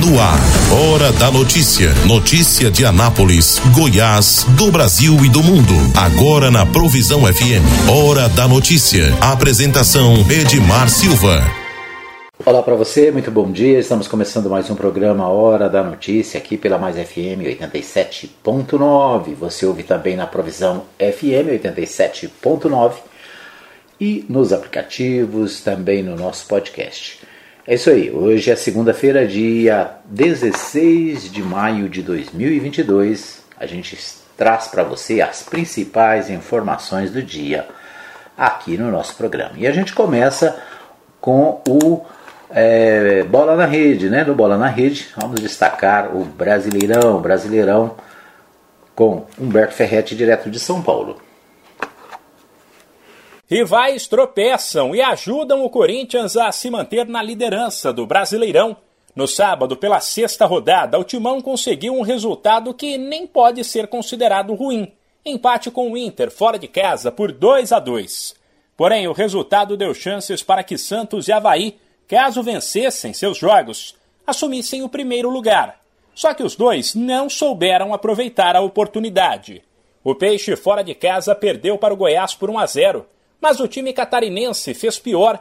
No ar, Hora da Notícia. Notícia de Anápolis, Goiás, do Brasil e do mundo. Agora na Provisão FM. Hora da Notícia. Apresentação Edmar Silva. Olá para você, muito bom dia. Estamos começando mais um programa Hora da Notícia aqui pela Mais FM 87.9. Você ouve também na Provisão FM 87.9 e nos aplicativos, também no nosso podcast. É isso aí, hoje é segunda-feira, dia 16 de maio de 2022. A gente traz para você as principais informações do dia aqui no nosso programa. E a gente começa com o é, Bola na Rede, né? No Bola na Rede, vamos destacar o Brasileirão, Brasileirão com Humberto Ferretti, direto de São Paulo. Rivais tropeçam e ajudam o Corinthians a se manter na liderança do Brasileirão. No sábado, pela sexta rodada, o Timão conseguiu um resultado que nem pode ser considerado ruim. Empate com o Inter fora de casa por 2 a 2. Porém, o resultado deu chances para que Santos e Havaí, caso vencessem seus jogos, assumissem o primeiro lugar. Só que os dois não souberam aproveitar a oportunidade. O Peixe fora de casa perdeu para o Goiás por 1 a 0 mas o time catarinense fez pior.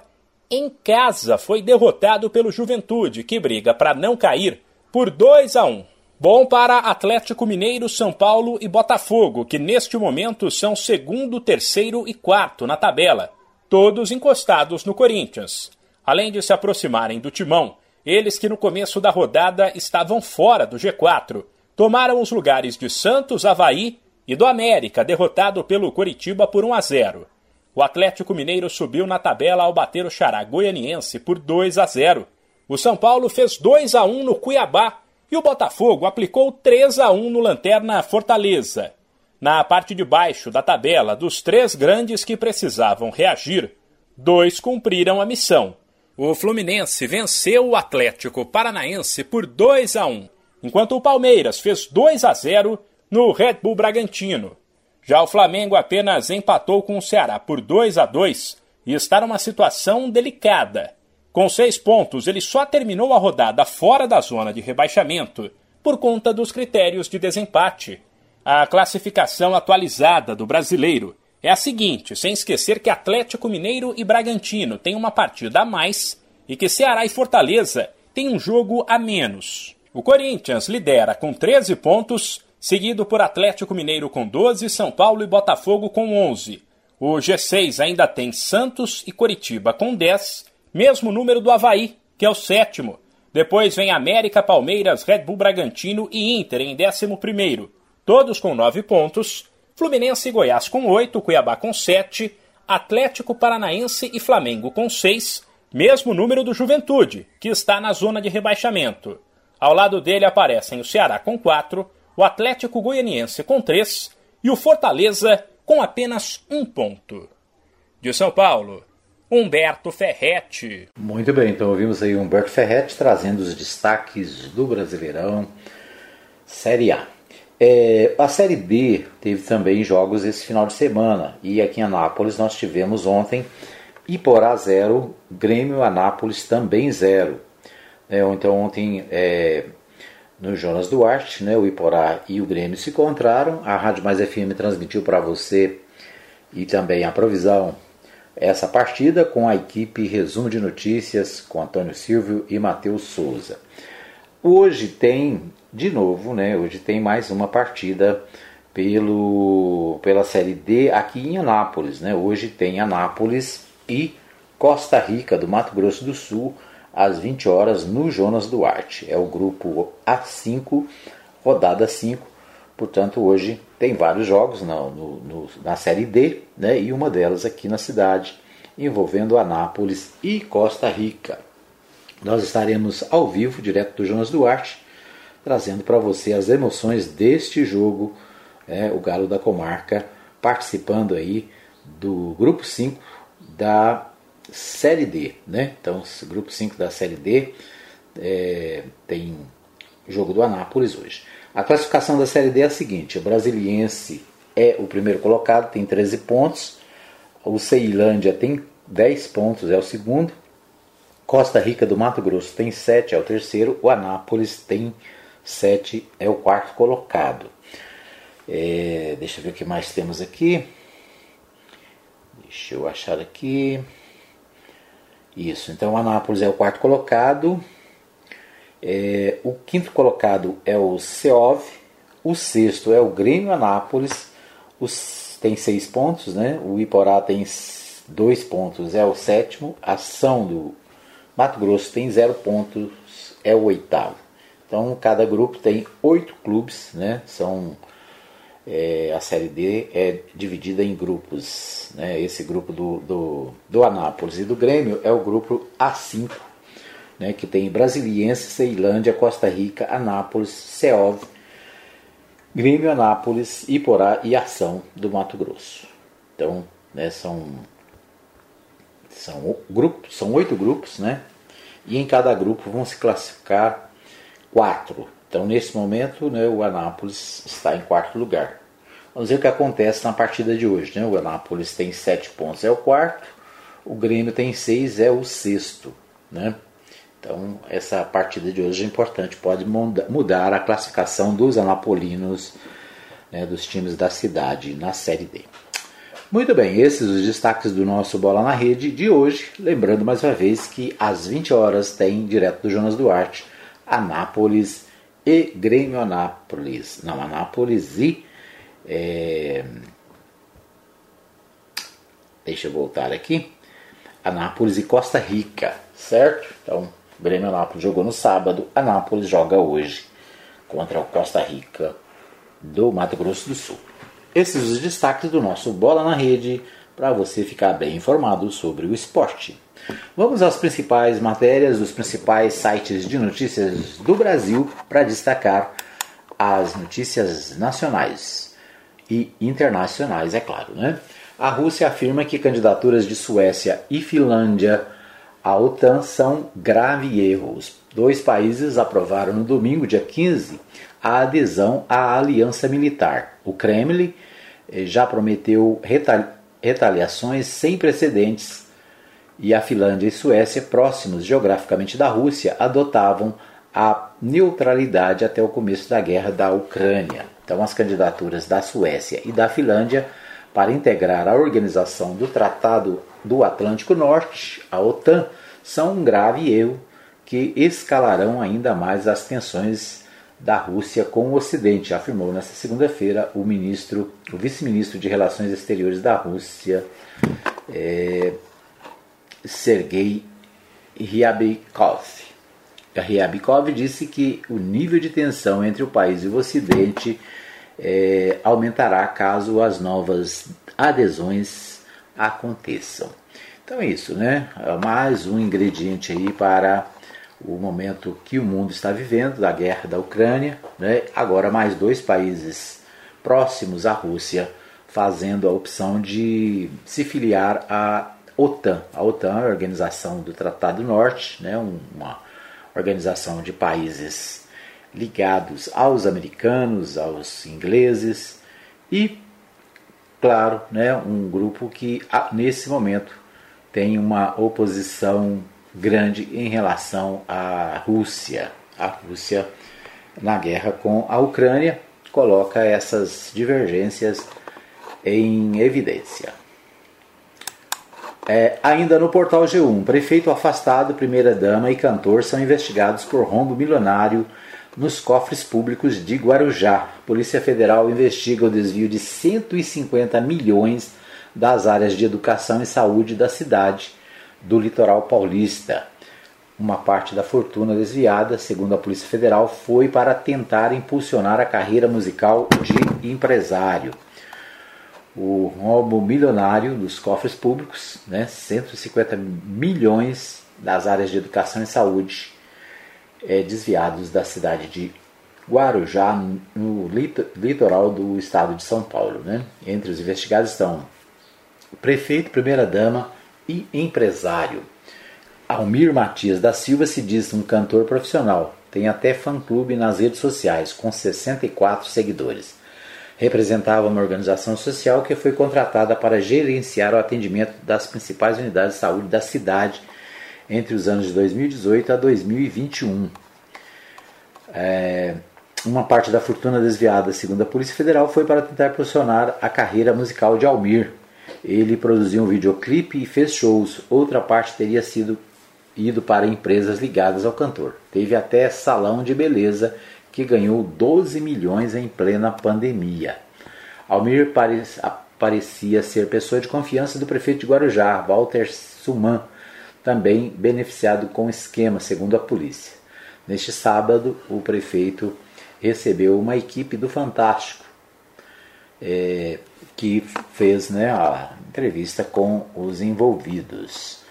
Em casa foi derrotado pelo Juventude, que briga para não cair, por 2 a 1. Bom para Atlético Mineiro, São Paulo e Botafogo, que neste momento são segundo, terceiro e quarto na tabela, todos encostados no Corinthians. Além de se aproximarem do timão, eles que no começo da rodada estavam fora do G4, tomaram os lugares de Santos, Havaí e do América, derrotado pelo Coritiba por 1 a 0. O Atlético Mineiro subiu na tabela ao bater o Xará Goianiense por 2 a 0. O São Paulo fez 2 a 1 no Cuiabá e o Botafogo aplicou 3 a 1 no Lanterna Fortaleza. Na parte de baixo da tabela, dos três grandes que precisavam reagir, dois cumpriram a missão. O Fluminense venceu o Atlético Paranaense por 2 a 1, enquanto o Palmeiras fez 2 a 0 no Red Bull Bragantino. Já o Flamengo apenas empatou com o Ceará por 2 a 2 e está numa situação delicada. Com seis pontos, ele só terminou a rodada fora da zona de rebaixamento por conta dos critérios de desempate. A classificação atualizada do brasileiro é a seguinte, sem esquecer que Atlético Mineiro e Bragantino têm uma partida a mais e que Ceará e Fortaleza têm um jogo a menos. O Corinthians lidera com 13 pontos seguido por Atlético Mineiro com 12, São Paulo e Botafogo com 11. O G6 ainda tem Santos e Coritiba com 10, mesmo número do Havaí, que é o sétimo. Depois vem América, Palmeiras, Red Bull Bragantino e Inter em 11, todos com 9 pontos. Fluminense e Goiás com 8, Cuiabá com 7, Atlético Paranaense e Flamengo com 6, mesmo número do Juventude, que está na zona de rebaixamento. Ao lado dele aparecem o Ceará com 4, o Atlético Goianiense com três e o Fortaleza com apenas um ponto. De São Paulo, Humberto Ferretti. Muito bem, então ouvimos aí Humberto Ferretti trazendo os destaques do Brasileirão Série A. É, a Série B teve também jogos esse final de semana e aqui em Anápolis nós tivemos ontem Iporá 0, Grêmio Anápolis também 0. É, então ontem é, no Jonas Duarte, né? O Iporá e o Grêmio se encontraram. A Rádio Mais FM transmitiu para você e também a provisão essa partida com a equipe Resumo de Notícias com Antônio Silvio e Matheus Souza. Hoje tem, de novo, né? Hoje tem mais uma partida pelo, pela Série D aqui em Anápolis, né? Hoje tem Anápolis e Costa Rica do Mato Grosso do Sul às 20 horas no Jonas Duarte. É o grupo A5, rodada 5. Portanto, hoje tem vários jogos na, no, no, na Série D, né, e uma delas aqui na cidade, envolvendo Anápolis e Costa Rica. Nós estaremos ao vivo, direto do Jonas Duarte, trazendo para você as emoções deste jogo, é, o Galo da Comarca, participando aí do grupo 5 da Série D, né? Então, grupo 5 da Série D é, tem jogo do Anápolis hoje. A classificação da Série D é a seguinte: o Brasiliense é o primeiro colocado, tem 13 pontos. O Ceilândia tem 10 pontos, é o segundo. Costa Rica do Mato Grosso tem 7, é o terceiro. O Anápolis tem 7, é o quarto colocado. É, deixa eu ver o que mais temos aqui. Deixa eu achar aqui. Isso, então o Anápolis é o quarto colocado. É, o quinto colocado é o Seov. O sexto é o Grêmio Anápolis. Os, tem seis pontos, né? O Iporá tem dois pontos, é o sétimo. Ação do Mato Grosso tem zero pontos, é o oitavo. Então cada grupo tem oito clubes, né? São é, a série D é dividida em grupos. Né? Esse grupo do, do, do Anápolis e do Grêmio é o grupo A5, né? que tem Brasiliense, Ceilândia, Costa Rica, Anápolis, Seov, Grêmio, Anápolis, Iporá e Ação do Mato Grosso. Então, né, são são, grupos, são oito grupos, né? E em cada grupo vão se classificar quatro. Então, nesse momento, né, o Anápolis está em quarto lugar. Vamos ver o que acontece na partida de hoje. Né? O Anápolis tem sete pontos, é o quarto. O Grêmio tem seis, é o sexto. Né? Então, essa partida de hoje é importante, pode mudar a classificação dos anapolinos, né, dos times da cidade na Série D. Muito bem, esses os destaques do nosso Bola na Rede de hoje. Lembrando mais uma vez que às 20 horas tem direto do Jonas Duarte, Anápolis e Grêmio Anápolis. Não, Anápolis e. É... Deixa eu voltar aqui. Anápolis e Costa Rica, certo? Então, Grêmio Anápolis jogou no sábado, Anápolis joga hoje contra o Costa Rica do Mato Grosso do Sul. Esses os destaques do nosso Bola na Rede para você ficar bem informado sobre o esporte. Vamos às principais matérias dos principais sites de notícias do Brasil para destacar as notícias nacionais e internacionais, é claro, né? A Rússia afirma que candidaturas de Suécia e Finlândia à OTAN são grave erro. Os dois países aprovaram no domingo, dia 15, a adesão à aliança militar. O Kremlin eh, já prometeu retaliações sem precedentes e a Finlândia e Suécia, próximos geograficamente da Rússia, adotavam a neutralidade até o começo da guerra da Ucrânia. Então, as candidaturas da Suécia e da Finlândia para integrar a organização do Tratado do Atlântico Norte, a OTAN, são um grave erro que escalarão ainda mais as tensões da Rússia com o Ocidente, afirmou nesta segunda-feira o ministro, o vice-ministro de Relações Exteriores da Rússia, é, Sergei Ryabkov. Ryabkov disse que o nível de tensão entre o país e o Ocidente é, aumentará caso as novas adesões aconteçam. Então é isso, né? É mais um ingrediente aí para o momento que o mundo está vivendo, da guerra da Ucrânia, né? agora mais dois países próximos à Rússia fazendo a opção de se filiar à OTAN. A OTAN é a Organização do Tratado Norte, né? uma organização de países ligados aos americanos, aos ingleses e, claro, né, um grupo que nesse momento tem uma oposição grande em relação à Rússia. A Rússia, na guerra com a Ucrânia, coloca essas divergências em evidência. É, ainda no portal G1, prefeito afastado, primeira-dama e cantor são investigados por rombo milionário nos cofres públicos de Guarujá. Polícia Federal investiga o desvio de 150 milhões das áreas de educação e saúde da cidade do litoral paulista. Uma parte da fortuna desviada, segundo a Polícia Federal, foi para tentar impulsionar a carreira musical de empresário. O roubo milionário dos cofres públicos, né, 150 milhões das áreas de educação e saúde é, desviados da cidade de Guarujá, no litoral do estado de São Paulo. Né? Entre os investigados estão prefeito, primeira-dama, e empresário. Almir Matias da Silva se diz um cantor profissional, tem até fã-clube nas redes sociais, com 64 seguidores. Representava uma organização social que foi contratada para gerenciar o atendimento das principais unidades de saúde da cidade entre os anos de 2018 a 2021. É, uma parte da fortuna desviada, segundo a Polícia Federal, foi para tentar impulsionar a carreira musical de Almir. Ele produziu um videoclipe e fez shows. Outra parte teria sido ido para empresas ligadas ao cantor. Teve até salão de beleza que ganhou 12 milhões em plena pandemia. Almir parecia ser pessoa de confiança do prefeito de Guarujá, Walter Suman, também beneficiado com esquema, segundo a polícia. Neste sábado, o prefeito recebeu uma equipe do Fantástico, é, que fez né, a entrevista com os envolvidos.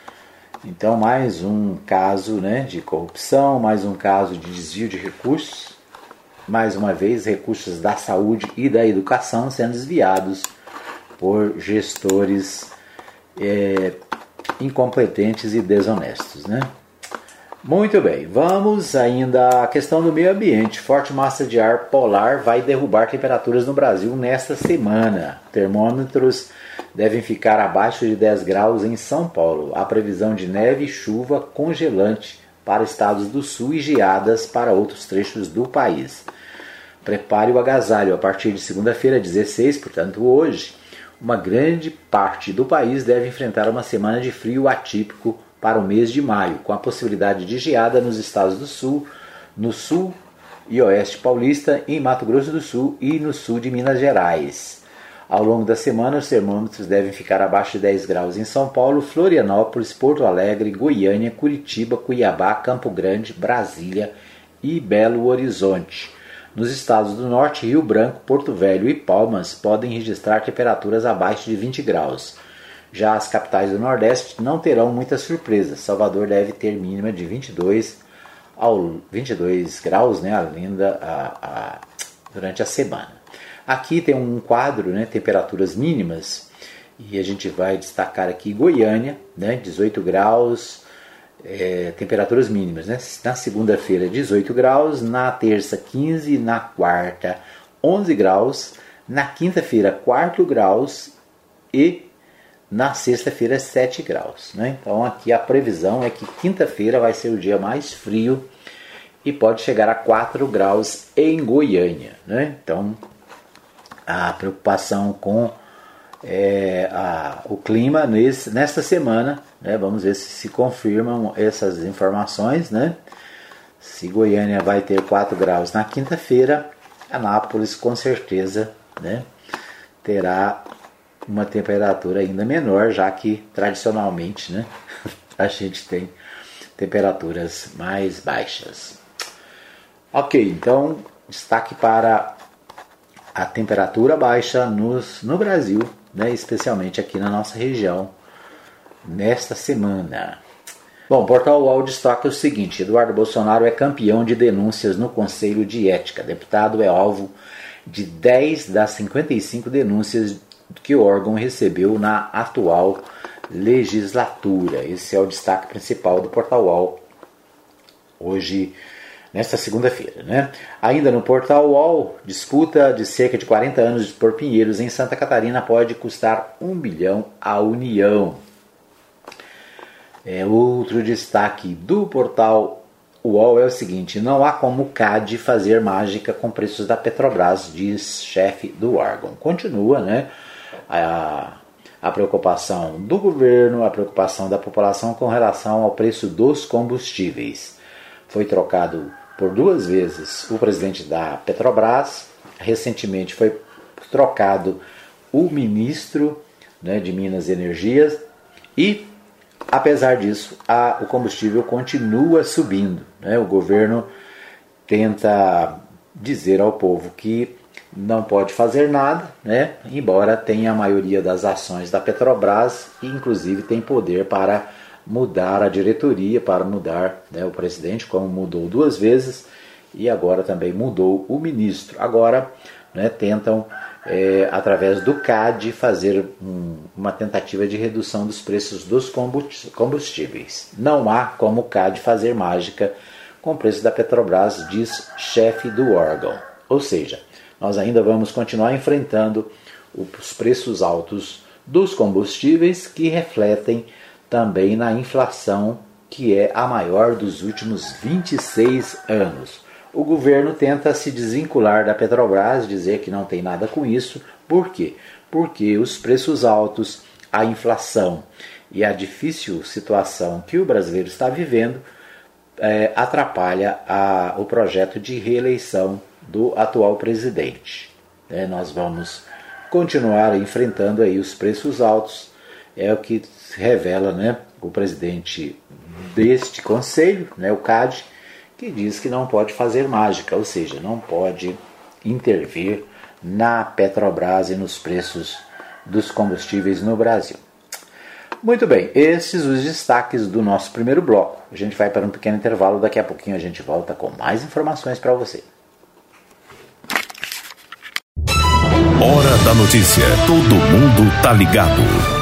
Então, mais um caso né, de corrupção, mais um caso de desvio de recursos, mais uma vez, recursos da saúde e da educação sendo desviados por gestores é, incompetentes e desonestos. Né? Muito bem, vamos ainda à questão do meio ambiente. Forte massa de ar polar vai derrubar temperaturas no Brasil nesta semana. Termômetros devem ficar abaixo de 10 graus em São Paulo. Há previsão de neve e chuva congelante para estados do sul e geadas para outros trechos do país. Prepare o agasalho. A partir de segunda-feira, 16, portanto hoje, uma grande parte do país deve enfrentar uma semana de frio atípico para o mês de maio, com a possibilidade de geada nos estados do sul, no sul e oeste paulista, em Mato Grosso do Sul e no sul de Minas Gerais. Ao longo da semana, os termômetros devem ficar abaixo de 10 graus em São Paulo, Florianópolis, Porto Alegre, Goiânia, Curitiba, Cuiabá, Campo Grande, Brasília e Belo Horizonte. Nos estados do norte, Rio Branco, Porto Velho e Palmas podem registrar temperaturas abaixo de 20 graus. Já as capitais do Nordeste não terão muitas surpresas. Salvador deve ter mínima de 22 ao 22 graus, né, a, a, durante a semana. Aqui tem um quadro, né, temperaturas mínimas, e a gente vai destacar aqui Goiânia, né, 18 graus, é, temperaturas mínimas. Né? Na segunda-feira, 18 graus, na terça, 15, na quarta, 11 graus, na quinta-feira, 4 graus e na sexta-feira, 7 graus. Né? Então aqui a previsão é que quinta-feira vai ser o dia mais frio e pode chegar a 4 graus em Goiânia. Né? Então a preocupação com é, a, o clima nesse, nesta semana, né? vamos ver se se confirmam essas informações. Né? Se Goiânia vai ter 4 graus na quinta-feira, Anápolis com certeza né? terá uma temperatura ainda menor, já que tradicionalmente né, a gente tem temperaturas mais baixas. Ok, então destaque para a temperatura baixa nos, no Brasil, né, especialmente aqui na nossa região, nesta semana. Bom, Portal UOL destaca o seguinte: Eduardo Bolsonaro é campeão de denúncias no Conselho de Ética. Deputado é alvo de 10 das 55 denúncias que o órgão recebeu na atual legislatura. Esse é o destaque principal do Portal UOL hoje, nesta segunda-feira. Né? Ainda no Portal UOL, disputa de cerca de 40 anos por Pinheiros em Santa Catarina pode custar um bilhão à União. É, outro destaque do portal UOL é o seguinte: não há como o CAD fazer mágica com preços da Petrobras, diz chefe do órgão. Continua, né? a, a preocupação do governo, a preocupação da população com relação ao preço dos combustíveis. Foi trocado por duas vezes o presidente da Petrobras, recentemente foi trocado o ministro né, de Minas e Energias e, apesar disso, a, o combustível continua subindo. Né? O governo tenta dizer ao povo que não pode fazer nada, né? embora tenha a maioria das ações da Petrobras e inclusive tem poder para mudar a diretoria, para mudar né, o presidente, como mudou duas vezes e agora também mudou o ministro. Agora né, tentam, é, através do CAD, fazer um, uma tentativa de redução dos preços dos combustíveis. Não há como o CAD fazer mágica com o preço da Petrobras, diz chefe do órgão. Ou seja, nós ainda vamos continuar enfrentando os preços altos dos combustíveis que refletem também na inflação que é a maior dos últimos 26 anos. O governo tenta se desvincular da Petrobras, dizer que não tem nada com isso. Por quê? Porque os preços altos, a inflação e a difícil situação que o brasileiro está vivendo é, atrapalha a, o projeto de reeleição do atual presidente. É, nós vamos continuar enfrentando aí os preços altos, é o que revela né, o presidente deste conselho, né, o CAD, que diz que não pode fazer mágica, ou seja, não pode intervir na Petrobras e nos preços dos combustíveis no Brasil. Muito bem, esses os destaques do nosso primeiro bloco. A gente vai para um pequeno intervalo, daqui a pouquinho a gente volta com mais informações para você. Hora da notícia. Todo mundo tá ligado.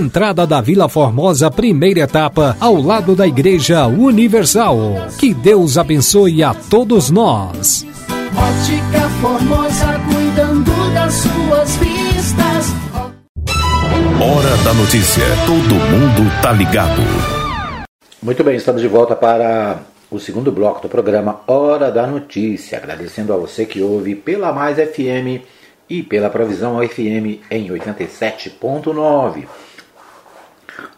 entrada da Vila Formosa, primeira etapa, ao lado da Igreja Universal. Que Deus abençoe a todos nós. Ótica Formosa, cuidando das suas vistas. Hora da notícia. Todo mundo tá ligado. Muito bem, estamos de volta para o segundo bloco do programa Hora da Notícia. Agradecendo a você que ouve pela Mais FM e pela Provisão FM em 87.9.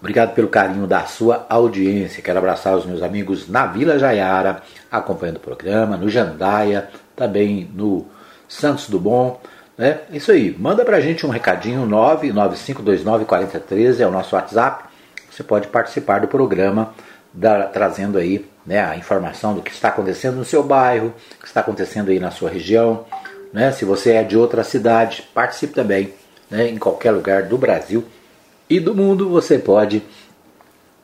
Obrigado pelo carinho da sua audiência. Quero abraçar os meus amigos na Vila Jaiara, acompanhando o programa, no Jandaia, também no Santos do Bom. Né? Isso aí, manda pra gente um recadinho 995294013 é o nosso WhatsApp. Você pode participar do programa da, trazendo aí né, a informação do que está acontecendo no seu bairro, o que está acontecendo aí na sua região. Né? Se você é de outra cidade, participe também né, em qualquer lugar do Brasil e do mundo, você pode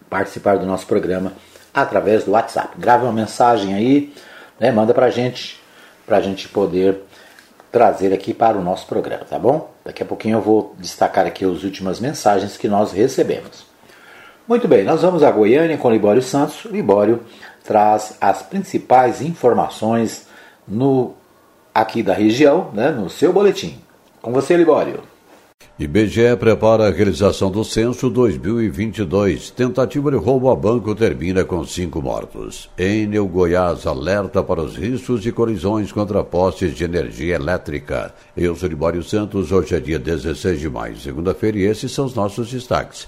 participar do nosso programa através do WhatsApp. Grave uma mensagem aí, né, manda pra gente, pra gente poder trazer aqui para o nosso programa, tá bom? Daqui a pouquinho eu vou destacar aqui as últimas mensagens que nós recebemos. Muito bem, nós vamos a Goiânia com Libório Santos. Libório traz as principais informações no aqui da região, né, no seu boletim. Com você, Libório. IBGE prepara a realização do censo 2022. Tentativa de roubo a banco termina com cinco mortos. Enel Goiás alerta para os riscos de colisões contra postes de energia elétrica. Eu sou Libório Santos, hoje é dia 16 de maio, segunda-feira, e esses são os nossos destaques.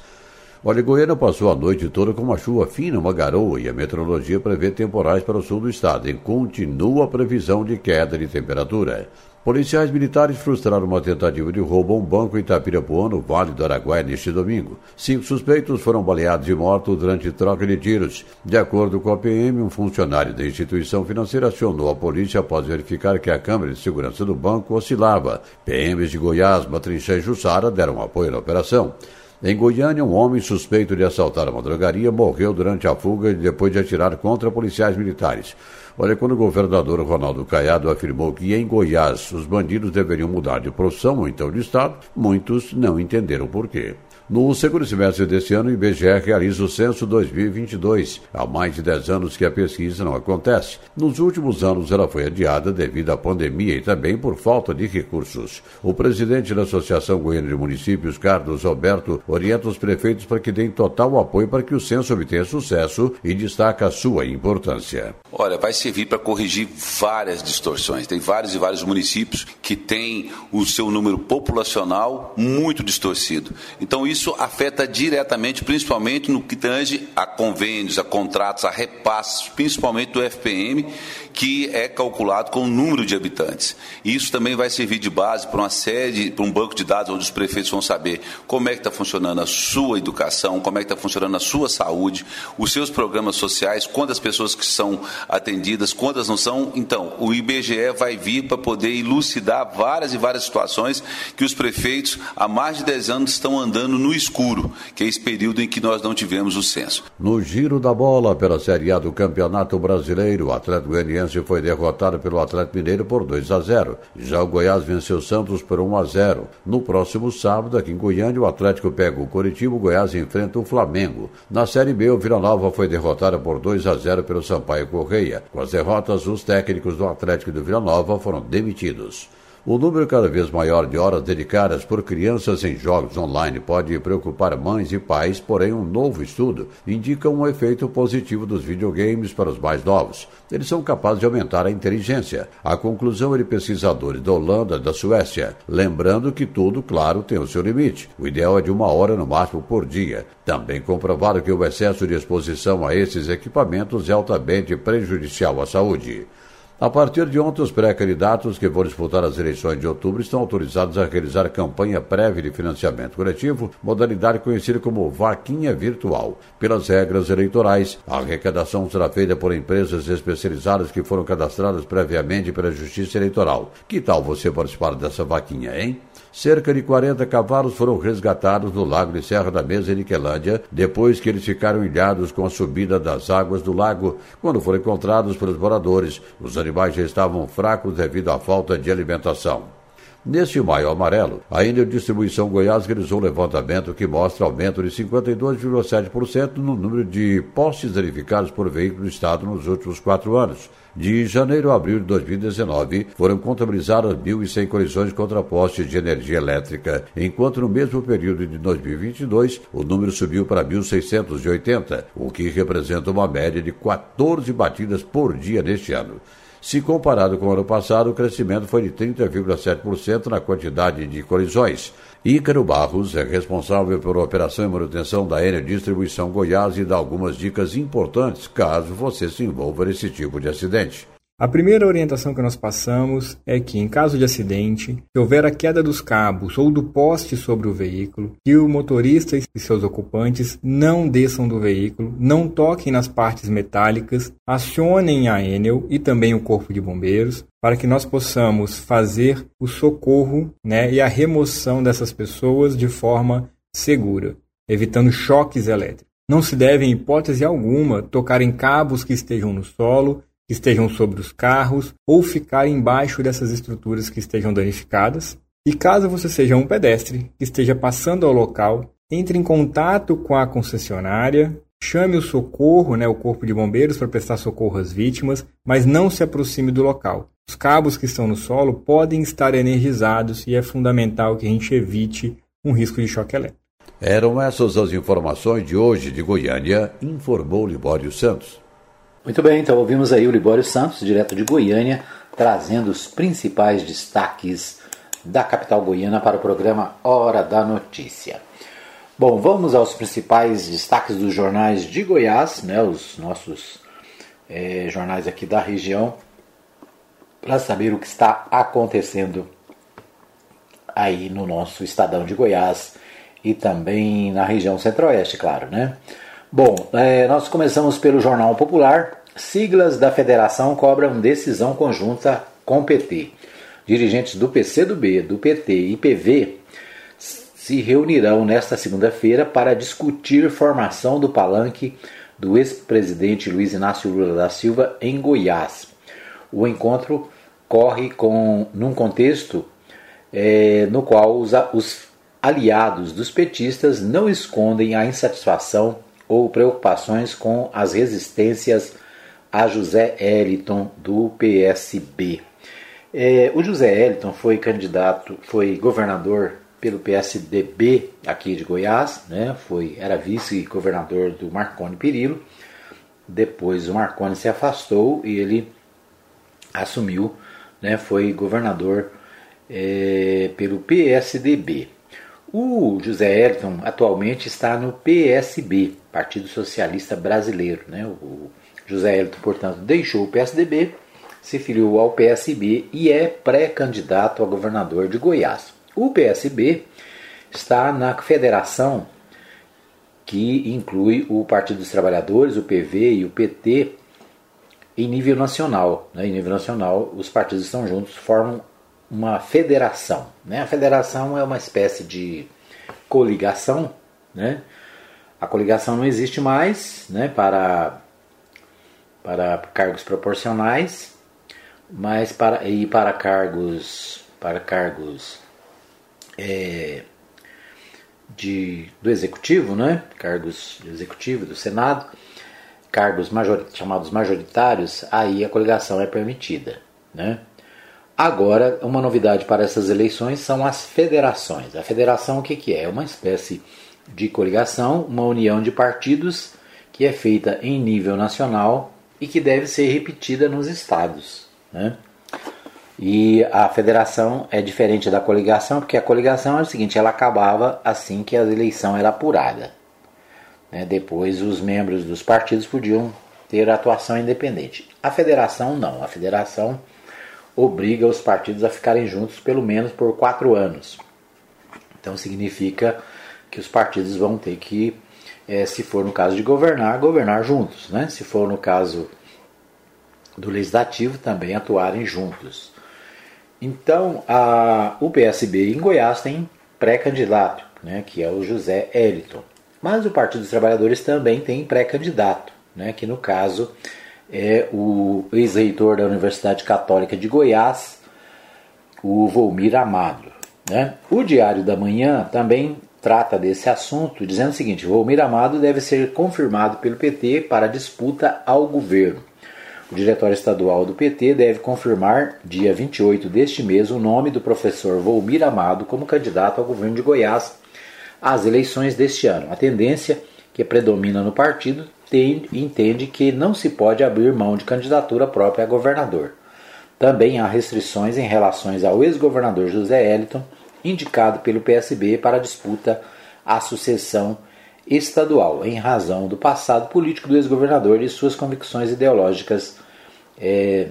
Olha, Goiânia passou a noite toda com uma chuva fina, uma garoa, e a meteorologia prevê temporais para o sul do estado e continua a previsão de queda de temperatura. Policiais militares frustraram uma tentativa de roubo a um banco em Itapirapuã, no Vale do Araguaia, neste domingo. Cinco suspeitos foram baleados e mortos durante troca de tiros. De acordo com a PM, um funcionário da instituição financeira acionou a polícia após verificar que a câmera de segurança do banco oscilava. PMs de Goiás, Matrinchã e Jussara deram apoio na operação. Em Goiânia, um homem suspeito de assaltar uma drogaria morreu durante a fuga depois de atirar contra policiais militares. Olha, quando o governador Ronaldo Caiado afirmou que em Goiás os bandidos deveriam mudar de profissão ou então de estado, muitos não entenderam por quê. No segundo semestre deste ano, o IBGE realiza o censo 2022. Há mais de 10 anos que a pesquisa não acontece. Nos últimos anos, ela foi adiada devido à pandemia e também por falta de recursos. O presidente da Associação Goiana de Municípios, Carlos Alberto, orienta os prefeitos para que deem total apoio para que o censo obtenha sucesso e destaca a sua importância. Olha, vai servir para corrigir várias distorções. Tem vários e vários municípios que têm o seu número populacional muito distorcido. Então, isso isso afeta diretamente, principalmente no que tange a convênios, a contratos, a repasses, principalmente do FPM, que é calculado com o número de habitantes. Isso também vai servir de base para uma série, para um banco de dados onde os prefeitos vão saber como é que está funcionando a sua educação, como é que está funcionando a sua saúde, os seus programas sociais, quantas pessoas que são atendidas, quantas não são. Então, o IBGE vai vir para poder elucidar várias e várias situações que os prefeitos há mais de 10 anos estão andando no escuro, que é esse período em que nós não tivemos o censo. No giro da bola pela Série A do Campeonato Brasileiro, o Atlético Goianiense foi derrotado pelo Atlético Mineiro por 2 a 0. Já o Goiás venceu o Santos por 1 a 0. No próximo sábado, aqui em Goiânia, o Atlético pega o Coritiba, o Goiás enfrenta o Flamengo. Na Série B, o Vila Nova foi derrotado por 2 a 0 pelo Sampaio Correia. Com as derrotas, os técnicos do Atlético e do Vila Nova foram demitidos. O número cada vez maior de horas dedicadas por crianças em jogos online pode preocupar mães e pais, porém, um novo estudo indica um efeito positivo dos videogames para os mais novos. Eles são capazes de aumentar a inteligência. A conclusão é de pesquisadores da Holanda e da Suécia. Lembrando que tudo, claro, tem o seu limite. O ideal é de uma hora no máximo por dia. Também comprovado que o excesso de exposição a esses equipamentos é altamente prejudicial à saúde. A partir de ontem, os pré-candidatos que vão disputar as eleições de outubro estão autorizados a realizar campanha prévia de financiamento coletivo, modalidade conhecida como vaquinha virtual. Pelas regras eleitorais, a arrecadação será feita por empresas especializadas que foram cadastradas previamente pela Justiça Eleitoral. Que tal você participar dessa vaquinha, hein? Cerca de 40 cavalos foram resgatados no lago de Serra da Mesa, em Niquelândia, depois que eles ficaram ilhados com a subida das águas do lago. Quando foram encontrados pelos moradores, os animais já estavam fracos devido à falta de alimentação. Neste maio amarelo, a Enel Distribuição Goiás realizou um levantamento que mostra aumento de 52,7% no número de postes verificados por veículo do Estado nos últimos quatro anos. De janeiro a abril de 2019, foram contabilizadas 1.100 colisões contra postes de energia elétrica, enquanto no mesmo período de 2022 o número subiu para 1.680, o que representa uma média de 14 batidas por dia neste ano. Se comparado com o ano passado, o crescimento foi de 30,7% na quantidade de colisões. Ícaro Barros é responsável pela operação e manutenção da Enel Distribuição Goiás e dá algumas dicas importantes caso você se envolva nesse tipo de acidente. A primeira orientação que nós passamos é que, em caso de acidente, se houver a queda dos cabos ou do poste sobre o veículo, que o motorista e seus ocupantes não desçam do veículo, não toquem nas partes metálicas, acionem a Enel e também o Corpo de Bombeiros para que nós possamos fazer o socorro né, e a remoção dessas pessoas de forma segura, evitando choques elétricos. Não se deve, em hipótese alguma, tocar em cabos que estejam no solo que estejam sobre os carros ou ficar embaixo dessas estruturas que estejam danificadas. E caso você seja um pedestre que esteja passando ao local, entre em contato com a concessionária, chame o socorro, né, o corpo de bombeiros para prestar socorro às vítimas, mas não se aproxime do local. Os cabos que estão no solo podem estar energizados e é fundamental que a gente evite um risco de choque elétrico. Eram essas as informações de hoje de Goiânia, informou Libório Santos. Muito bem, então ouvimos aí o Libório Santos, direto de Goiânia, trazendo os principais destaques da capital goiana para o programa Hora da Notícia. Bom, vamos aos principais destaques dos jornais de Goiás, né, os nossos é, jornais aqui da região, para saber o que está acontecendo aí no nosso estadão de Goiás e também na região centro-oeste, claro, né? Bom, é, nós começamos pelo Jornal Popular. Siglas da federação cobram decisão conjunta com PT. Dirigentes do PCdoB, do PT e PV se reunirão nesta segunda-feira para discutir formação do palanque do ex-presidente Luiz Inácio Lula da Silva em Goiás. O encontro corre com, num contexto é, no qual os, os aliados dos petistas não escondem a insatisfação ou preocupações com as resistências a José Eliton do PSB. É, o José Eliton foi candidato, foi governador pelo PSDB aqui de Goiás, né? Foi era vice-governador do Marconi Perillo. Depois o Marconi se afastou e ele assumiu, né? Foi governador é, pelo PSDB. O José Elton atualmente está no PSB, Partido Socialista Brasileiro. Né? O José Elton, portanto, deixou o PSDB, se filiou ao PSB e é pré-candidato a governador de Goiás. O PSB está na federação que inclui o Partido dos Trabalhadores, o PV e o PT em nível nacional. Né? Em nível nacional, os partidos estão juntos, formam uma federação. Né? A federação é uma espécie de coligação. Né? A coligação não existe mais né? para, para cargos proporcionais, mas para, e para cargos, para cargos é, de, do executivo, né? cargos do executivo, do Senado, cargos major, chamados majoritários, aí a coligação é permitida. Né? Agora, uma novidade para essas eleições são as federações. A federação o que, que é? É uma espécie de coligação, uma união de partidos que é feita em nível nacional e que deve ser repetida nos estados. Né? E a federação é diferente da coligação, porque a coligação é o seguinte, ela acabava assim que a eleição era apurada. Né? Depois os membros dos partidos podiam ter atuação independente. A federação não, a federação obriga os partidos a ficarem juntos pelo menos por quatro anos. Então significa que os partidos vão ter que, é, se for no caso de governar, governar juntos. Né? Se for no caso do legislativo, também atuarem juntos. Então, a, o PSB em Goiás tem pré-candidato, né, que é o José Eliton. Mas o Partido dos Trabalhadores também tem pré-candidato, né, que no caso é o ex-reitor da Universidade Católica de Goiás, o Volmir Amado. Né? O Diário da Manhã também trata desse assunto, dizendo o seguinte: Volmir Amado deve ser confirmado pelo PT para disputa ao governo. O diretório estadual do PT deve confirmar, dia 28 deste mês, o nome do professor Volmir Amado como candidato ao governo de Goiás às eleições deste ano. A tendência que predomina no partido tem, entende que não se pode abrir mão de candidatura própria a governador. Também há restrições em relação ao ex-governador José Eliton, indicado pelo PSB para a disputa à sucessão estadual, em razão do passado político do ex-governador e suas convicções ideológicas é,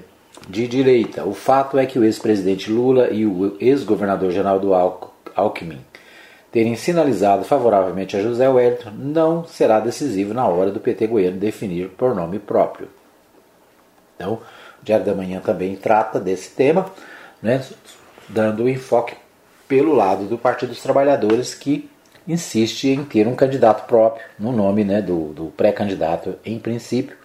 de direita. O fato é que o ex-presidente Lula e o ex-governador Geraldo Alckmin terem sinalizado favoravelmente a José Wellington não será decisivo na hora do PT goiano definir por nome próprio. Então, o Diário da Manhã também trata desse tema, né, dando enfoque pelo lado do Partido dos Trabalhadores, que insiste em ter um candidato próprio, no nome né, do, do pré-candidato, em princípio,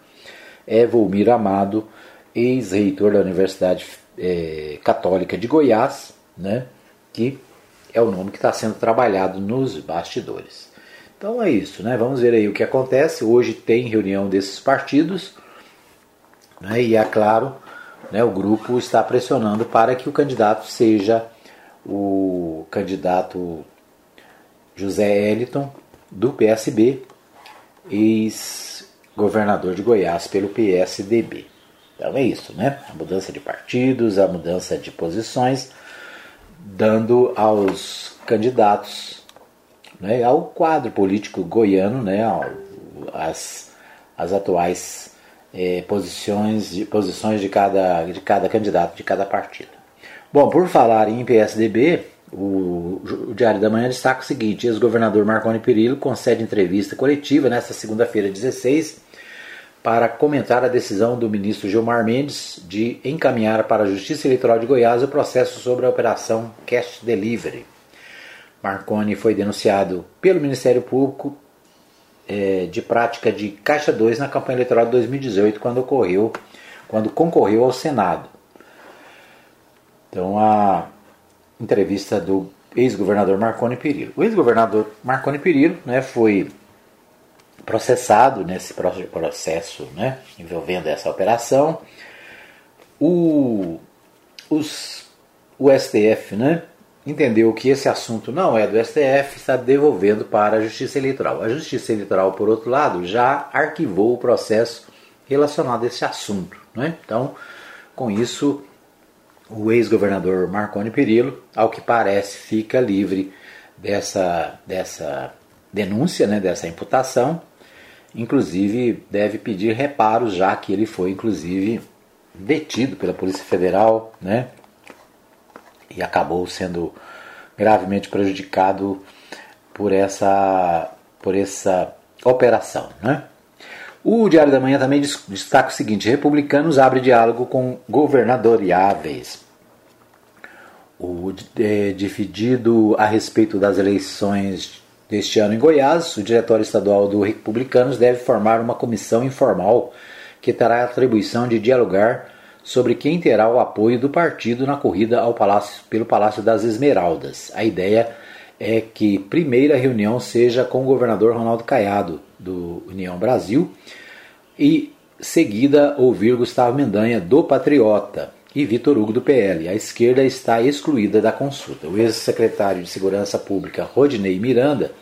é Volmir Amado, ex-reitor da Universidade é, Católica de Goiás, né, que é o nome que está sendo trabalhado nos bastidores. Então é isso, né? Vamos ver aí o que acontece. Hoje tem reunião desses partidos, né? e é claro, né, o grupo está pressionando para que o candidato seja o candidato José Eliton, do PSB, ex-governador de Goiás pelo PSDB. Então é isso, né? A mudança de partidos, a mudança de posições dando aos candidatos, né, ao quadro político goiano, né, as, as atuais é, posições, de, posições de, cada, de cada candidato, de cada partido. Bom, por falar em PSDB, o, o Diário da Manhã destaca o seguinte: ex-governador Marconi Perillo concede entrevista coletiva nesta segunda-feira, 16, para comentar a decisão do ministro Gilmar Mendes de encaminhar para a Justiça Eleitoral de Goiás o processo sobre a operação Cash Delivery. Marconi foi denunciado pelo Ministério Público é, de prática de Caixa 2 na campanha eleitoral de 2018, quando ocorreu, quando concorreu ao Senado. Então a entrevista do ex-governador Marconi Perillo. O ex-governador Marconi Perillo né, foi processado nesse processo né, envolvendo essa operação. O, os, o STF né, entendeu que esse assunto não é do STF, está devolvendo para a Justiça Eleitoral. A Justiça Eleitoral, por outro lado, já arquivou o processo relacionado a esse assunto. Né? Então, com isso, o ex-governador Marconi Perillo, ao que parece, fica livre dessa, dessa denúncia, né, dessa imputação. Inclusive, deve pedir reparos, já que ele foi, inclusive, detido pela Polícia Federal, né, e acabou sendo gravemente prejudicado por essa, por essa operação. Né? O Diário da Manhã também destaca o seguinte: republicanos abre diálogo com governadoriáveis. O é, dividido a respeito das eleições deste ano em Goiás, o Diretório Estadual do Republicanos deve formar uma comissão informal que terá a atribuição de dialogar sobre quem terá o apoio do partido na corrida ao palácio, pelo Palácio das Esmeraldas. A ideia é que primeira reunião seja com o governador Ronaldo Caiado, do União Brasil, e seguida ouvir Gustavo Mendanha, do Patriota, e Vitor Hugo, do PL. A esquerda está excluída da consulta. O ex-secretário de Segurança Pública, Rodinei Miranda,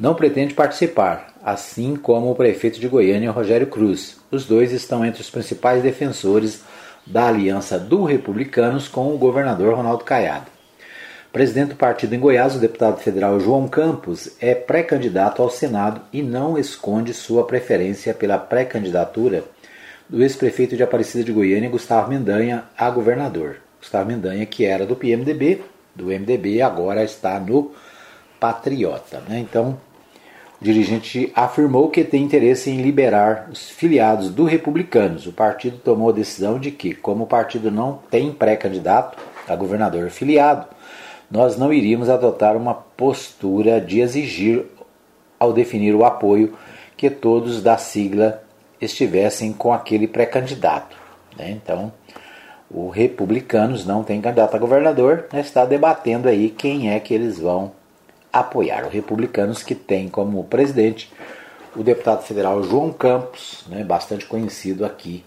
não pretende participar, assim como o prefeito de Goiânia, Rogério Cruz. Os dois estão entre os principais defensores da aliança do Republicanos com o governador Ronaldo Caiado. Presidente do partido em Goiás, o deputado federal João Campos é pré-candidato ao Senado e não esconde sua preferência pela pré-candidatura do ex-prefeito de Aparecida de Goiânia, Gustavo Mendanha, a governador. Gustavo Mendanha, que era do PMDB, do MDB, agora está no Patriota. Né? Então, dirigente afirmou que tem interesse em liberar os filiados do Republicanos. O partido tomou a decisão de que, como o partido não tem pré-candidato a governador filiado, nós não iríamos adotar uma postura de exigir, ao definir o apoio, que todos da sigla estivessem com aquele pré-candidato. Né? Então, o Republicanos não tem candidato a governador, né? está debatendo aí quem é que eles vão apoiar. O Republicanos que tem como presidente o deputado federal João Campos, né? bastante conhecido aqui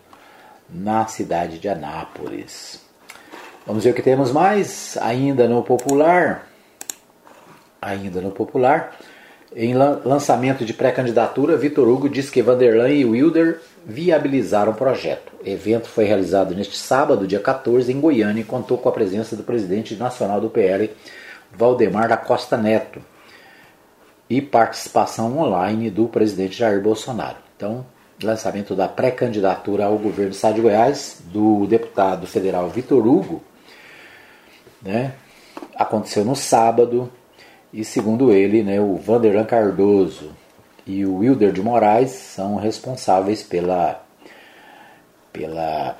na cidade de Anápolis. Vamos ver o que temos mais ainda no popular. Ainda no popular. Em lançamento de pré-candidatura, Vitor Hugo diz que Vanderlan e Wilder viabilizaram o projeto. O evento foi realizado neste sábado, dia 14, em Goiânia, e contou com a presença do presidente nacional do PL, Valdemar da Costa Neto, e participação online do presidente Jair Bolsonaro. Então, lançamento da pré-candidatura ao governo do estado de Goiás do deputado federal Vitor Hugo né? Aconteceu no sábado e segundo ele, né, o Vanderlan Cardoso e o Wilder de Moraes são responsáveis pela pela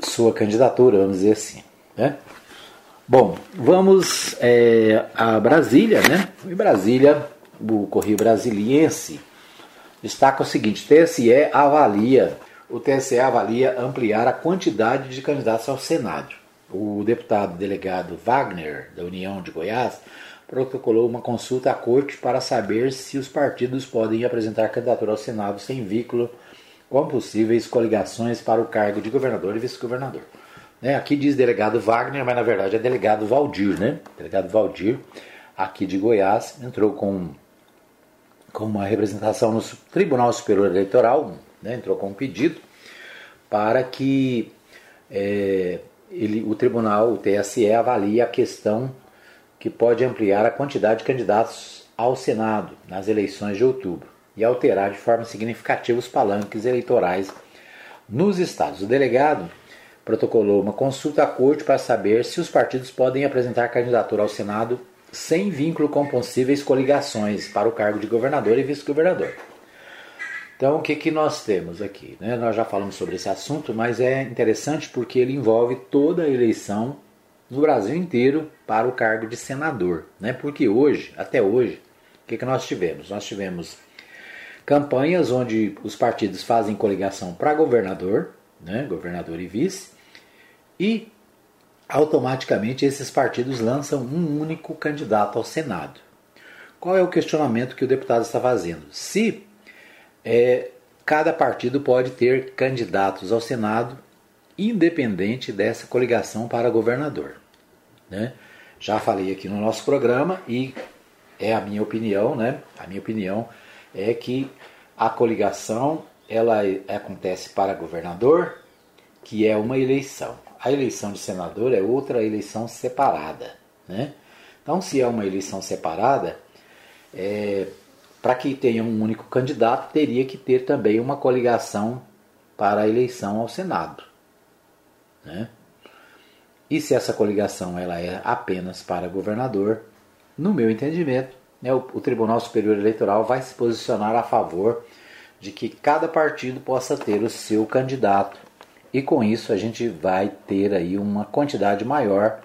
sua candidatura, vamos dizer assim, né? Bom, vamos é, a Brasília, né? Em Brasília, o Correio Brasiliense destaca o seguinte: TSE avalia, o TSE avalia ampliar a quantidade de candidatos ao Senado o deputado delegado Wagner, da União de Goiás, protocolou uma consulta à corte para saber se os partidos podem apresentar candidatura ao Senado sem vínculo com possíveis coligações para o cargo de governador e vice-governador. Né? Aqui diz delegado Wagner, mas na verdade é delegado Valdir, né? Delegado Valdir, aqui de Goiás, entrou com, com uma representação no Tribunal Superior Eleitoral, né? entrou com um pedido para que é, ele, o tribunal, o TSE, avalia a questão que pode ampliar a quantidade de candidatos ao Senado nas eleições de outubro e alterar de forma significativa os palanques eleitorais nos estados. O delegado protocolou uma consulta à corte para saber se os partidos podem apresentar candidatura ao Senado sem vínculo com possíveis coligações para o cargo de governador e vice-governador. Então, o que, que nós temos aqui? Né? Nós já falamos sobre esse assunto, mas é interessante porque ele envolve toda a eleição no Brasil inteiro para o cargo de senador. Né? Porque hoje, até hoje, o que, que nós tivemos? Nós tivemos campanhas onde os partidos fazem coligação para governador, né? governador e vice, e automaticamente esses partidos lançam um único candidato ao Senado. Qual é o questionamento que o deputado está fazendo? Se é, cada partido pode ter candidatos ao Senado independente dessa coligação para governador. Né? Já falei aqui no nosso programa e é a minha opinião, né? A minha opinião é que a coligação ela acontece para governador, que é uma eleição. A eleição de senador é outra eleição separada, né? Então, se é uma eleição separada, é, para que tenha um único candidato, teria que ter também uma coligação para a eleição ao Senado. Né? E se essa coligação ela é apenas para governador, no meu entendimento, né, o, o Tribunal Superior Eleitoral vai se posicionar a favor de que cada partido possa ter o seu candidato. E com isso a gente vai ter aí uma quantidade maior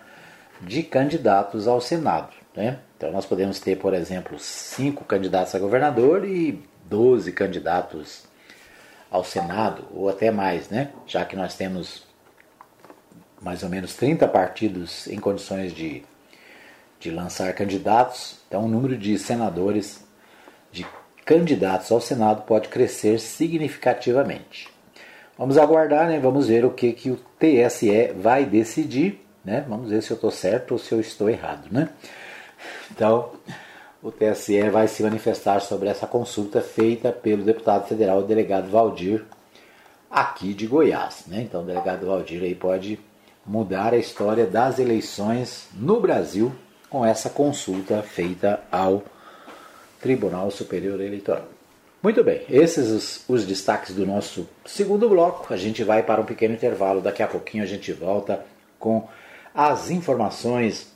de candidatos ao Senado. Né? Então nós podemos ter, por exemplo, cinco candidatos a governador e 12 candidatos ao Senado, ou até mais, né? já que nós temos mais ou menos 30 partidos em condições de, de lançar candidatos, então o número de senadores, de candidatos ao Senado pode crescer significativamente. Vamos aguardar, né? vamos ver o que, que o TSE vai decidir, né? vamos ver se eu estou certo ou se eu estou errado. Né? Então, o TSE vai se manifestar sobre essa consulta feita pelo deputado federal, o delegado Valdir, aqui de Goiás. Né? Então, o delegado Valdir aí pode mudar a história das eleições no Brasil com essa consulta feita ao Tribunal Superior Eleitoral. Muito bem, esses os, os, destaques do nosso segundo bloco. A gente vai para um pequeno intervalo. Daqui a pouquinho a gente volta com as informações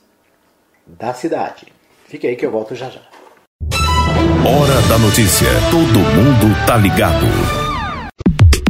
da cidade. Fique aí que eu volto já já. Hora da notícia. Todo mundo tá ligado.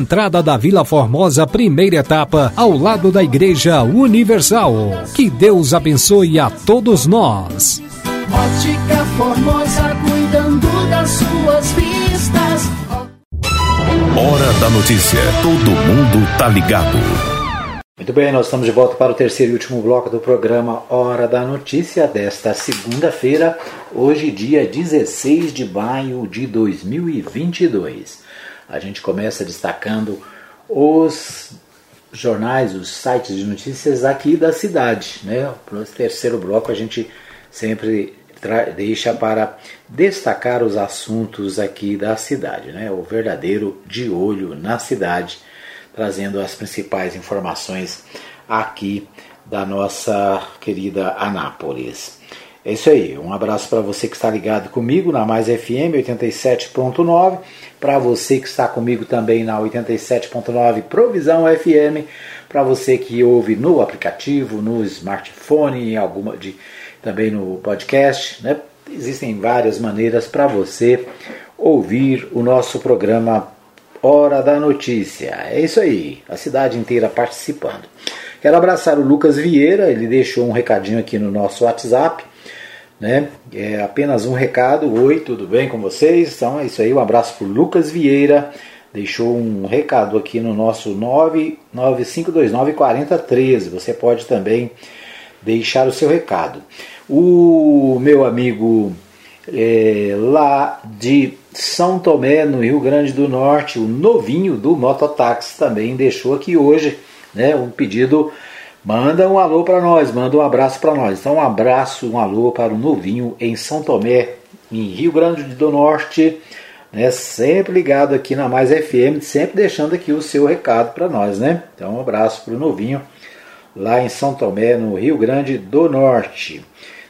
entrada da Vila Formosa, primeira etapa, ao lado da Igreja Universal. Que Deus abençoe a todos nós. Ótica Formosa, cuidando das suas vistas. Hora da notícia. Todo mundo tá ligado. Muito bem, nós estamos de volta para o terceiro e último bloco do programa Hora da Notícia desta segunda-feira, hoje, dia 16 de maio de 2022. A gente começa destacando os jornais, os sites de notícias aqui da cidade. Né? No terceiro bloco a gente sempre deixa para destacar os assuntos aqui da cidade, né? o verdadeiro de olho na cidade, trazendo as principais informações aqui da nossa querida Anápolis. É isso aí, um abraço para você que está ligado comigo na Mais FM 87.9, para você que está comigo também na 87.9 Provisão FM, para você que ouve no aplicativo, no smartphone, alguma de também no podcast, né? Existem várias maneiras para você ouvir o nosso programa Hora da Notícia. É isso aí, a cidade inteira participando. Quero abraçar o Lucas Vieira, ele deixou um recadinho aqui no nosso WhatsApp. Né? É apenas um recado. Oi, tudo bem com vocês? Então é isso aí, um abraço para Lucas Vieira. Deixou um recado aqui no nosso 995294013. Você pode também deixar o seu recado. O meu amigo é, lá de São Tomé, no Rio Grande do Norte, o novinho do Mototáxi também deixou aqui hoje né, um pedido. Manda um alô para nós, manda um abraço para nós. Então, um abraço, um alô para o novinho em São Tomé, em Rio Grande do Norte, né, sempre ligado aqui na Mais FM, sempre deixando aqui o seu recado para nós, né? Então, um abraço para o novinho lá em São Tomé, no Rio Grande do Norte.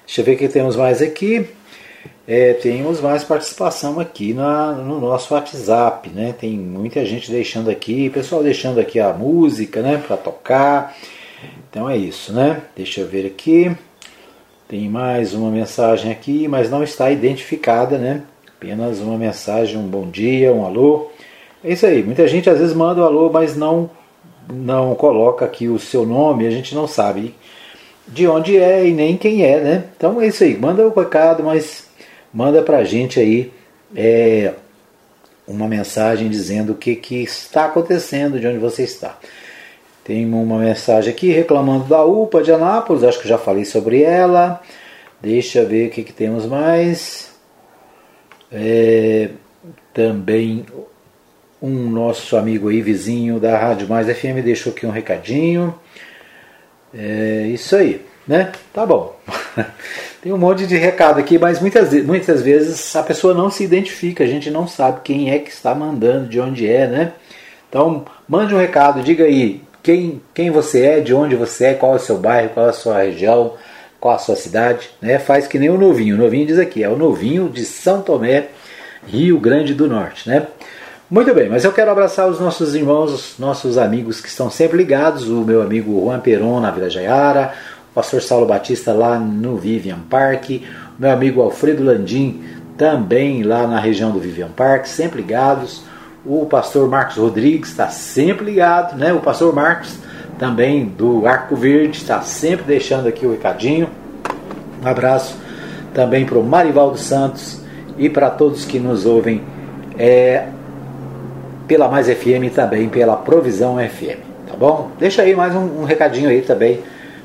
Deixa eu ver o que temos mais aqui. É, temos mais participação aqui na, no nosso WhatsApp, né? Tem muita gente deixando aqui, pessoal deixando aqui a música, né, para tocar. Então é isso, né? Deixa eu ver aqui. Tem mais uma mensagem aqui, mas não está identificada, né? Apenas uma mensagem, um bom dia, um alô. É isso aí. Muita gente às vezes manda o um alô, mas não não coloca aqui o seu nome, a gente não sabe de onde é e nem quem é, né? Então é isso aí. Manda o recado, mas manda para a gente aí é, uma mensagem dizendo o que, que está acontecendo, de onde você está. Tem uma mensagem aqui reclamando da UPA de Anápolis, acho que já falei sobre ela. Deixa eu ver o que, que temos mais. É, também um nosso amigo aí, vizinho da Rádio Mais FM, deixou aqui um recadinho. É isso aí, né? Tá bom. Tem um monte de recado aqui, mas muitas, muitas vezes a pessoa não se identifica, a gente não sabe quem é que está mandando, de onde é, né? Então, mande um recado, diga aí quem, quem você é, de onde você é, qual é o seu bairro, qual é a sua região, qual a sua cidade, né? Faz que nem o novinho. O novinho diz aqui, é o novinho de São Tomé, Rio Grande do Norte, né? Muito bem, mas eu quero abraçar os nossos irmãos, os nossos amigos que estão sempre ligados, o meu amigo Juan Peron na Vila Jaiara, o pastor Saulo Batista lá no Vivian Park, o meu amigo Alfredo Landim também lá na região do Vivian Park, sempre ligados. O pastor Marcos Rodrigues está sempre ligado, né? O pastor Marcos também do Arco Verde está sempre deixando aqui o recadinho. Um abraço também para o Marivaldo Santos e para todos que nos ouvem é, pela Mais FM e também pela Provisão FM, tá bom? Deixa aí mais um, um recadinho aí também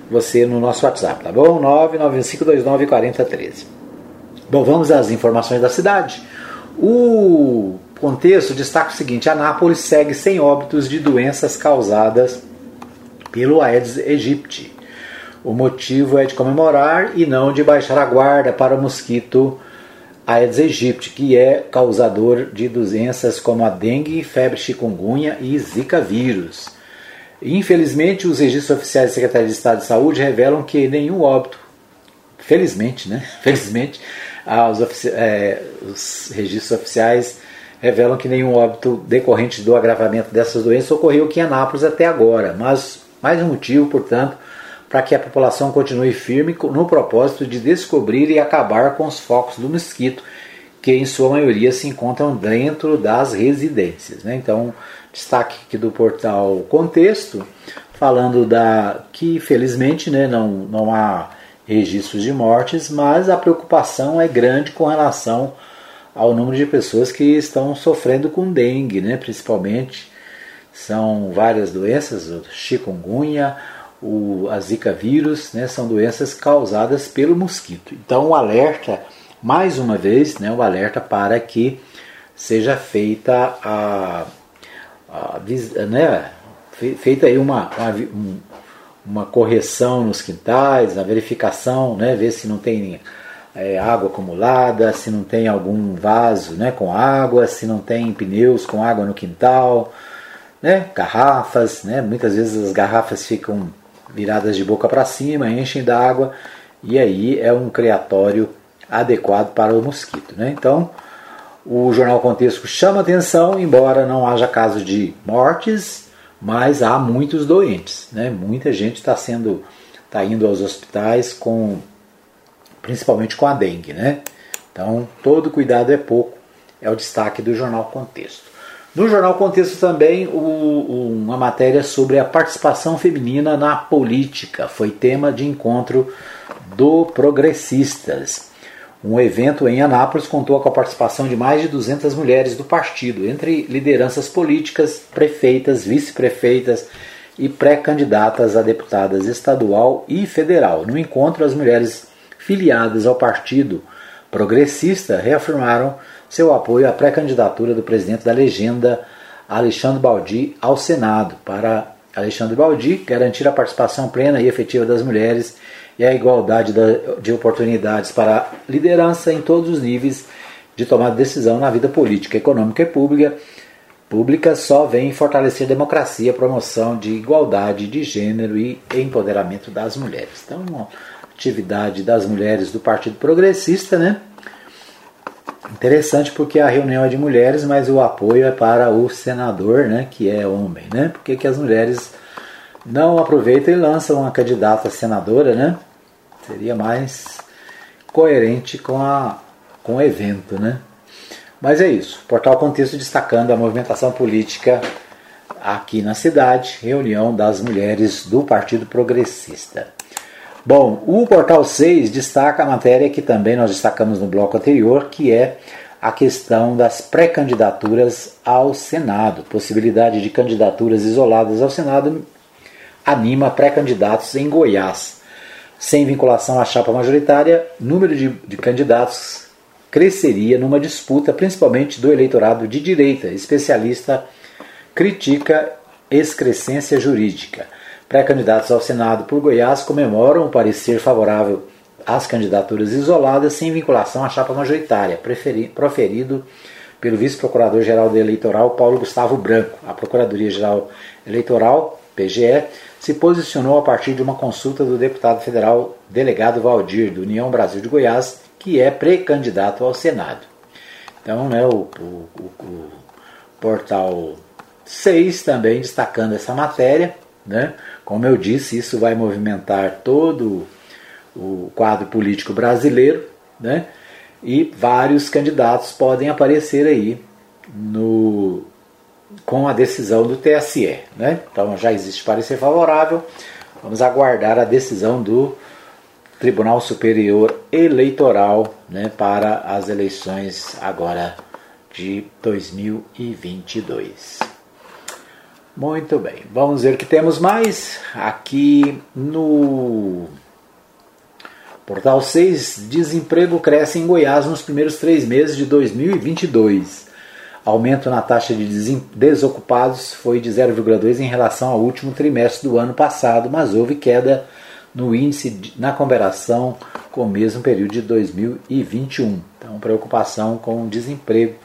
você no nosso WhatsApp, tá bom? 995294013. Bom, vamos às informações da cidade. O contexto destaca o seguinte: Anápolis segue sem óbitos de doenças causadas pelo Aedes aegypti. O motivo é de comemorar e não de baixar a guarda para o mosquito Aedes aegypti, que é causador de doenças como a dengue, febre chikungunya e zika vírus. Infelizmente, os registros oficiais da Secretaria de Estado de Saúde revelam que nenhum óbito, felizmente, né? Felizmente, os, é, os registros oficiais revelam que nenhum óbito decorrente do agravamento dessas doenças ocorreu aqui em Anápolis até agora, mas mais um motivo, portanto, para que a população continue firme no propósito de descobrir e acabar com os focos do mosquito, que em sua maioria se encontram dentro das residências. Né? Então, destaque aqui do portal Contexto, falando da que felizmente né, não, não há registros de mortes, mas a preocupação é grande com relação ao número de pessoas que estão sofrendo com dengue, né, principalmente. São várias doenças, o chikungunya, o, a zika vírus, né, são doenças causadas pelo mosquito. Então o alerta, mais uma vez, né, o alerta para que seja feita a, a né, feita aí uma, uma, uma, correção nos quintais, a verificação, né, ver se não tem é, água acumulada, se não tem algum vaso né, com água, se não tem pneus com água no quintal, né, garrafas, né, muitas vezes as garrafas ficam viradas de boca para cima, enchem d'água e aí é um criatório adequado para o mosquito. Né? Então, o Jornal Contexto chama atenção, embora não haja casos de mortes, mas há muitos doentes. Né? Muita gente está sendo está indo aos hospitais com principalmente com a dengue. Né? Então, todo cuidado é pouco, é o destaque do Jornal Contexto. No jornal Contexto também o, uma matéria sobre a participação feminina na política. Foi tema de encontro do Progressistas. Um evento em Anápolis contou com a participação de mais de 200 mulheres do partido, entre lideranças políticas, prefeitas, vice-prefeitas e pré-candidatas a deputadas estadual e federal. No encontro, as mulheres filiadas ao partido progressista reafirmaram seu apoio à pré-candidatura do presidente da legenda, Alexandre Baldi, ao Senado, para Alexandre Baldi garantir a participação plena e efetiva das mulheres e a igualdade de oportunidades para a liderança em todos os níveis de tomada de decisão na vida política, econômica e pública, pública só vem fortalecer a democracia, promoção de igualdade de gênero e empoderamento das mulheres. Então, atividade das mulheres do Partido Progressista, né? Interessante porque a reunião é de mulheres, mas o apoio é para o senador, né, que é homem, né? Por que, as mulheres não aproveitam e lançam uma candidata senadora, né? Seria mais coerente com, a, com o evento, né? Mas é isso. Portal Contexto destacando a movimentação política aqui na cidade, reunião das mulheres do Partido Progressista. Bom, o Portal 6 destaca a matéria que também nós destacamos no bloco anterior, que é a questão das pré-candidaturas ao Senado. Possibilidade de candidaturas isoladas ao Senado anima pré-candidatos em Goiás. Sem vinculação à chapa majoritária, número de, de candidatos cresceria numa disputa, principalmente do eleitorado de direita. Especialista critica excrescência jurídica. Pré-candidatos ao Senado por Goiás comemoram o parecer favorável às candidaturas isoladas sem vinculação à chapa majoritária, proferido pelo vice-procurador-geral do Eleitoral Paulo Gustavo Branco. A Procuradoria-Geral Eleitoral, PGE, se posicionou a partir de uma consulta do deputado federal delegado Valdir, do União Brasil de Goiás, que é pré-candidato ao Senado. Então, né, o, o, o, o portal 6 também destacando essa matéria, né? Como eu disse, isso vai movimentar todo o quadro político brasileiro, né? E vários candidatos podem aparecer aí no, com a decisão do TSE, né? Então já existe parecer favorável. Vamos aguardar a decisão do Tribunal Superior Eleitoral, né, para as eleições agora de 2022. Muito bem, vamos ver o que temos mais aqui no Portal 6. Desemprego cresce em Goiás nos primeiros três meses de 2022. Aumento na taxa de desocupados foi de 0,2 em relação ao último trimestre do ano passado, mas houve queda no índice na comparação com o mesmo período de 2021. Então, preocupação com o desemprego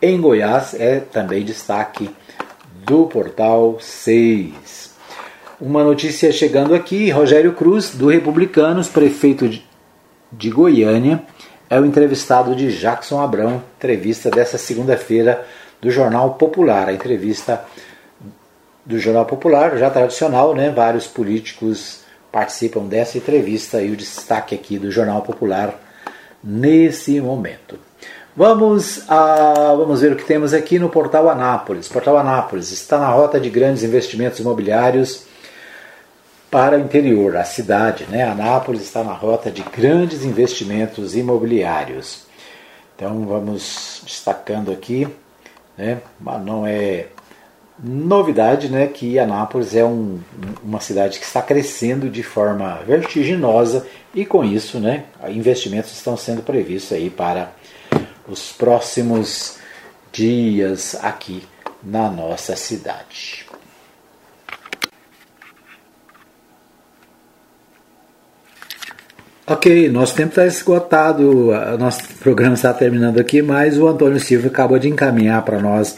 em Goiás é também destaque do Portal 6. Uma notícia chegando aqui: Rogério Cruz, do Republicanos, prefeito de Goiânia, é o entrevistado de Jackson Abrão, entrevista dessa segunda-feira do Jornal Popular. A entrevista do Jornal Popular, já tradicional, né? Vários políticos participam dessa entrevista e o destaque aqui do Jornal Popular nesse momento. Vamos, a, vamos ver o que temos aqui no Portal Anápolis. Portal Anápolis está na rota de grandes investimentos imobiliários para o interior, a cidade. Né? Anápolis está na rota de grandes investimentos imobiliários. Então vamos destacando aqui, né? não é novidade né, que Anápolis é um, uma cidade que está crescendo de forma vertiginosa e com isso né, investimentos estão sendo previstos aí para os próximos dias aqui na nossa cidade. Ok, nosso tempo está esgotado, nosso programa está terminando aqui, mas o Antônio Silva acabou de encaminhar para nós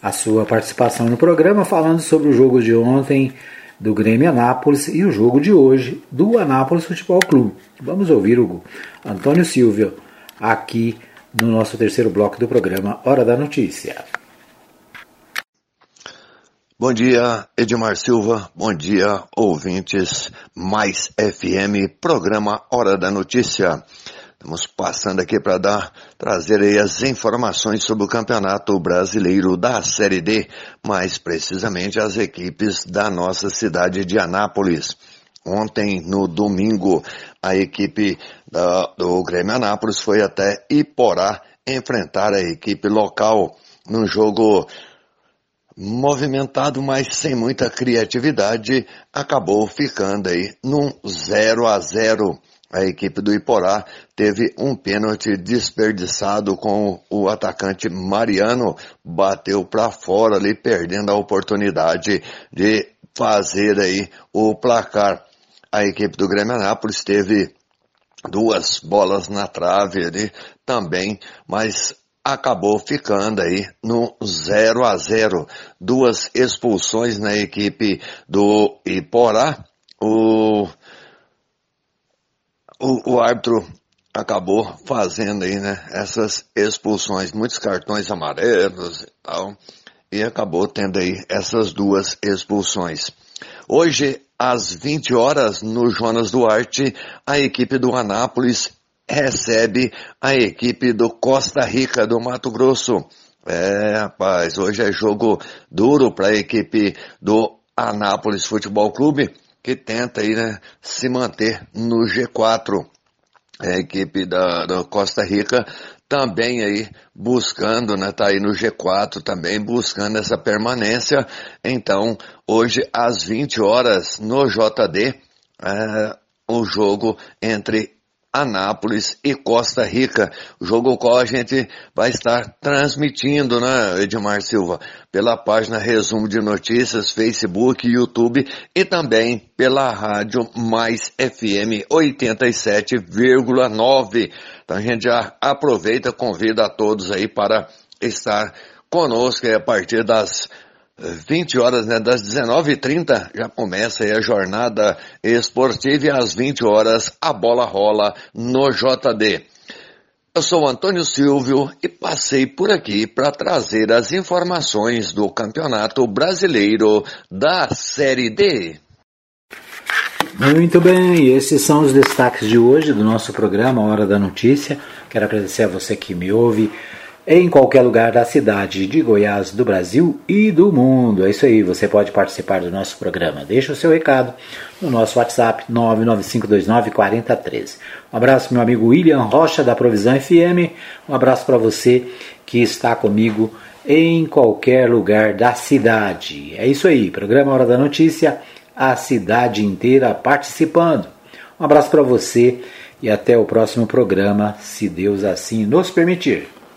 a sua participação no programa, falando sobre o jogo de ontem do Grêmio Anápolis e o jogo de hoje do Anápolis Futebol Clube. Vamos ouvir o Antônio Silva aqui no nosso terceiro bloco do programa Hora da Notícia. Bom dia, Edmar Silva. Bom dia, ouvintes. Mais FM, programa Hora da Notícia. Estamos passando aqui para dar trazer aí as informações sobre o Campeonato Brasileiro da Série D, mais precisamente as equipes da nossa cidade de Anápolis. Ontem, no domingo, a equipe da, do Grêmio Anápolis foi até Iporá enfrentar a equipe local num jogo movimentado, mas sem muita criatividade, acabou ficando aí num 0 a 0 a equipe do Iporá teve um pênalti desperdiçado com o atacante Mariano, bateu para fora ali, perdendo a oportunidade de fazer aí o placar. A equipe do Grêmio Anápolis teve duas bolas na trave ali também, mas acabou ficando aí no 0 a 0. Duas expulsões na equipe do Iporá. O o, o árbitro acabou fazendo aí, né, essas expulsões, muitos cartões amarelos e tal, e acabou tendo aí essas duas expulsões. Hoje, às 20 horas, no Jonas Duarte, a equipe do Anápolis recebe a equipe do Costa Rica do Mato Grosso. É, rapaz, hoje é jogo duro para a equipe do Anápolis Futebol Clube que tenta aí, né, se manter no G4. A equipe da, da Costa Rica também aí buscando, né, tá aí no G4 também buscando essa permanência. Então, hoje às 20 horas no JD, é, o jogo entre Anápolis e Costa Rica. Jogo qual a gente vai estar transmitindo, né, Edmar Silva? Pela página Resumo de Notícias, Facebook, YouTube e também pela rádio Mais FM 87,9. Então a gente já aproveita, convida a todos aí para estar conosco a partir das 20 horas, né, das 19h30 já começa aí a jornada esportiva e às 20 horas a bola rola no JD. Eu sou Antônio Silvio e passei por aqui para trazer as informações do Campeonato Brasileiro da Série D. Muito bem, esses são os destaques de hoje do nosso programa Hora da Notícia. Quero agradecer a você que me ouve em qualquer lugar da cidade de Goiás, do Brasil e do mundo. É isso aí, você pode participar do nosso programa. Deixa o seu recado no nosso WhatsApp 995294013. Um abraço meu amigo William Rocha da Provisão FM. Um abraço para você que está comigo em qualquer lugar da cidade. É isso aí, programa Hora da Notícia, a cidade inteira participando. Um abraço para você e até o próximo programa, se Deus assim nos permitir.